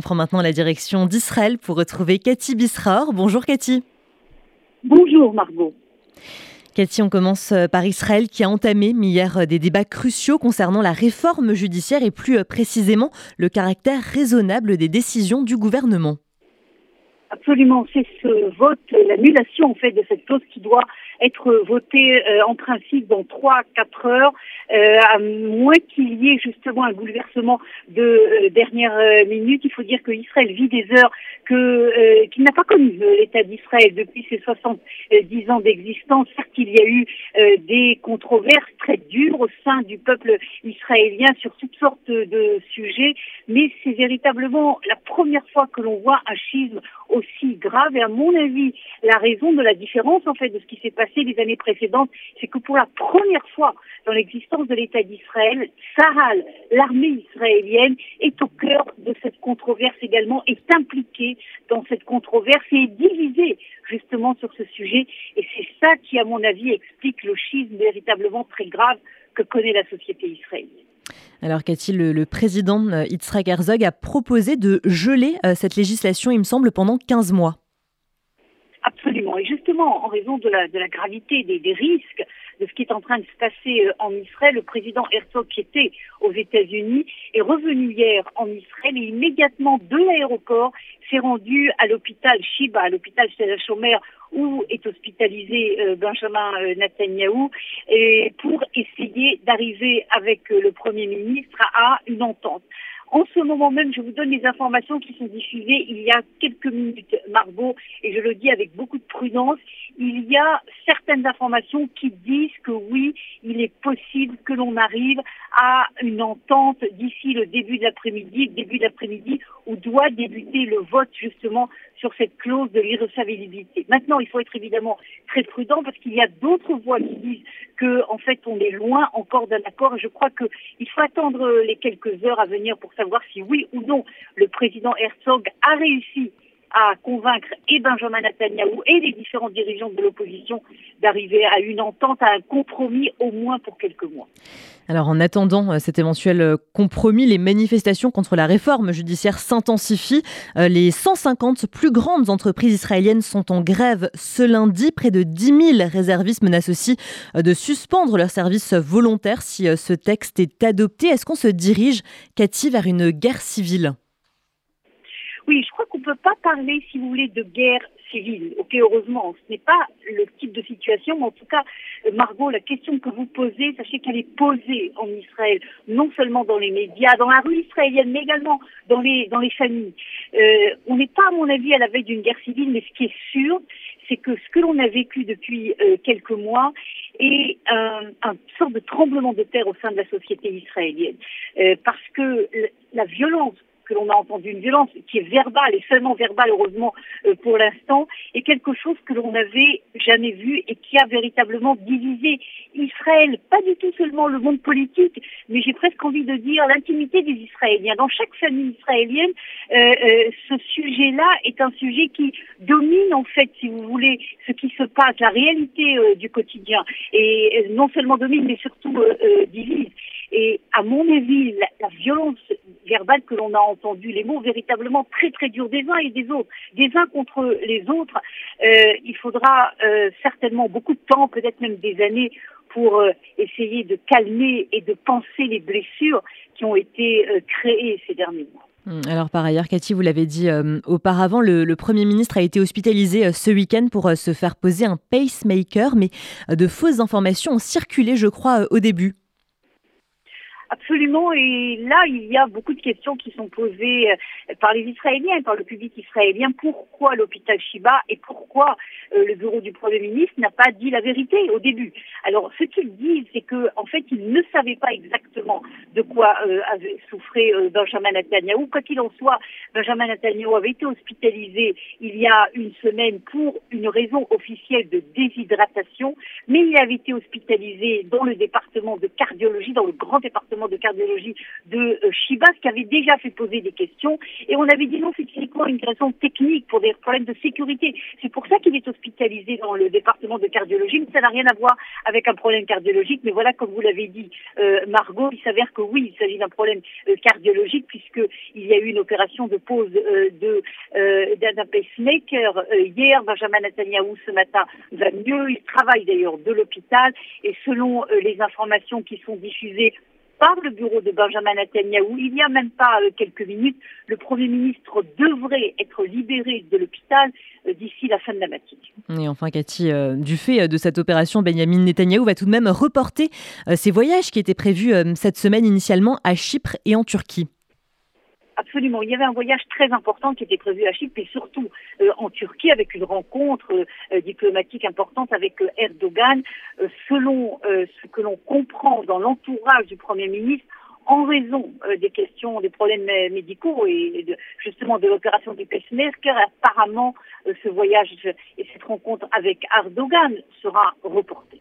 on prend maintenant la direction d'Israël pour retrouver Cathy Bisraor. Bonjour Cathy. Bonjour Margot. Cathy, on commence euh, par Israël qui a entamé hier euh, des débats cruciaux concernant la réforme judiciaire et plus euh, précisément le caractère raisonnable des décisions du gouvernement. Absolument, c'est ce vote, l'annulation en fait de cette clause qui doit être votée en principe dans trois quatre heures, à moins qu'il y ait justement un bouleversement de dernière minute. Il faut dire que Israël vit des heures que euh, qu'il n'a pas connu euh, l'État d'Israël depuis ses 70 ans d'existence. Certes, il y a eu euh, des controverses très dures au sein du peuple israélien sur toutes sortes de sujets, mais c'est véritablement la première fois que l'on voit un schisme aussi grave. Et à mon avis, la raison de la différence en fait de ce qui s'est passé les années précédentes, c'est que pour la première fois dans l'existence de l'État d'Israël, Sahal, l'armée israélienne, est au cœur de cette controverse également, est impliquée dans cette controverse et est divisée justement sur ce sujet. Et c'est ça qui, à mon avis, explique le schisme véritablement très grave que connaît la société israélienne. Alors Cathy, le, le président euh, Yitzhak Herzog a proposé de geler euh, cette législation, il me semble, pendant 15 mois. Absolument. Et justement, en raison de la, gravité des, risques de ce qui est en train de se passer euh, en Israël, le président Herzog, qui était aux États-Unis, est revenu hier en Israël et immédiatement de l'aéroport s'est rendu à l'hôpital Shiba, à l'hôpital Stella Chomer, où est hospitalisé euh, Benjamin euh, Netanyahou, et pour essayer d'arriver avec le Premier ministre à une entente. En ce moment même, je vous donne les informations qui sont diffusées il y a quelques minutes, Margot, et je le dis avec beaucoup de prudence. Il y a certaines informations qui disent que oui, il est possible que l'on arrive à une entente d'ici le début de l'après-midi, début d'après-midi, où doit débuter le vote justement sur cette clause de l'irrecevabilité. Maintenant, il faut être évidemment très prudent parce qu'il y a d'autres voix qui disent que, en fait, on est loin encore d'un accord. Je crois qu'il faut attendre les quelques heures à venir pour savoir si oui ou non le président Herzog a réussi à convaincre et Benjamin Netanyahu et les différents dirigeants de l'opposition d'arriver à une entente, à un compromis au moins pour quelques mois. Alors en attendant euh, cet éventuel euh, compromis, les manifestations contre la réforme judiciaire s'intensifient. Euh, les 150 plus grandes entreprises israéliennes sont en grève ce lundi. Près de 10 000 réservistes menacent aussi de suspendre leur service volontaire si ce texte est adopté. Est-ce qu'on se dirige, Cathy, vers une guerre civile? Oui, je crois qu'on ne peut pas parler, si vous voulez, de guerre civile. Ok, heureusement, ce n'est pas le type de situation, mais en tout cas, euh, Margot, la question que vous posez, sachez qu'elle est posée en Israël, non seulement dans les médias, dans la rue israélienne, mais également dans les dans les familles. Euh, on n'est pas, à mon avis, à la veille d'une guerre civile, mais ce qui est sûr, c'est que ce que l'on a vécu depuis euh, quelques mois est un, un sorte de tremblement de terre au sein de la société israélienne, parce que la violence que l'on a entendu une violence qui est verbale et seulement verbale heureusement euh, pour l'instant, est quelque chose que l'on n'avait jamais vu et qui a véritablement divisé Israël, pas du tout seulement le monde politique, mais j'ai presque envie de dire l'intimité des Israéliens. Dans chaque famille israélienne, euh, euh, ce sujet-là est un sujet qui domine en fait, si vous voulez, ce qui se passe, la réalité du quotidien, et non seulement domine, mais surtout divise. Et à mon avis, la, violence verbale que l'on a entendue, les mots véritablement très très durs des uns et des autres, des uns contre les autres, euh, il faudra euh, certainement beaucoup de temps, peut-être même des années, pour euh, essayer de calmer et de penser les blessures qui ont été créées ces derniers mois. Hum, alors par ailleurs, Cathy, vous l'avez dit auparavant, le, Premier ministre a été hospitalisé ce week-end pour se faire poser un pacemaker, mais de fausses informations ont circulé, je crois, au début. Absolument. Et là, il y a beaucoup de questions qui sont posées euh, par les Israéliens, par le public israélien. Pourquoi l'hôpital Shiba et pourquoi euh, le bureau du Premier ministre n'a pas dit la vérité au début? Alors, ce qu'ils disent, c'est que en fait, ils ne savaient pas exactement de quoi euh, avait souffré Benjamin Netanyahu. Quoi qu'il en soit, Benjamin Netanyahu avait été hospitalisé il y a une semaine pour une raison officielle de déshydratation, mais il avait été hospitalisé dans le département de cardiologie, dans le grand département de cardiologie de Chibas qui avait déjà fait poser des questions et on avait dit non, c'est uniquement une raison technique pour des problèmes de sécurité. C'est pour ça qu'il est hospitalisé dans le département de cardiologie, mais ça n'a rien à voir avec un problème cardiologique. Mais voilà, comme vous l'avez dit, Margot, il s'avère que oui, il s'agit d'un problème cardiologique puisqu'il y a eu une opération de de d'un pacemaker hier. Benjamin Netanyahu ce matin va mieux. Il travaille d'ailleurs de l'hôpital et selon euh, les informations qui sont diffusées par le bureau de Benjamin Netanyahu, il n'y a même pas euh, quelques minutes, le Premier ministre devrait être libéré de l'hôpital euh, d'ici la fin de la matinée. Et enfin, Cathy, du fait de cette opération, Benjamin Netanyahu va tout de même reporter ses voyages qui étaient prévus cette semaine initialement à Chypre et en Turquie. Absolument. Il y avait un voyage très important qui était prévu à Chypre et surtout euh, en Turquie avec une rencontre euh, diplomatique importante avec euh, Erdogan. selon ce que l'on comprend dans l'entourage du Premier ministre, en raison des questions, des problèmes médicaux et justement de l'opération du pacemaker, apparemment ce voyage et cette rencontre avec Erdogan sera reporté.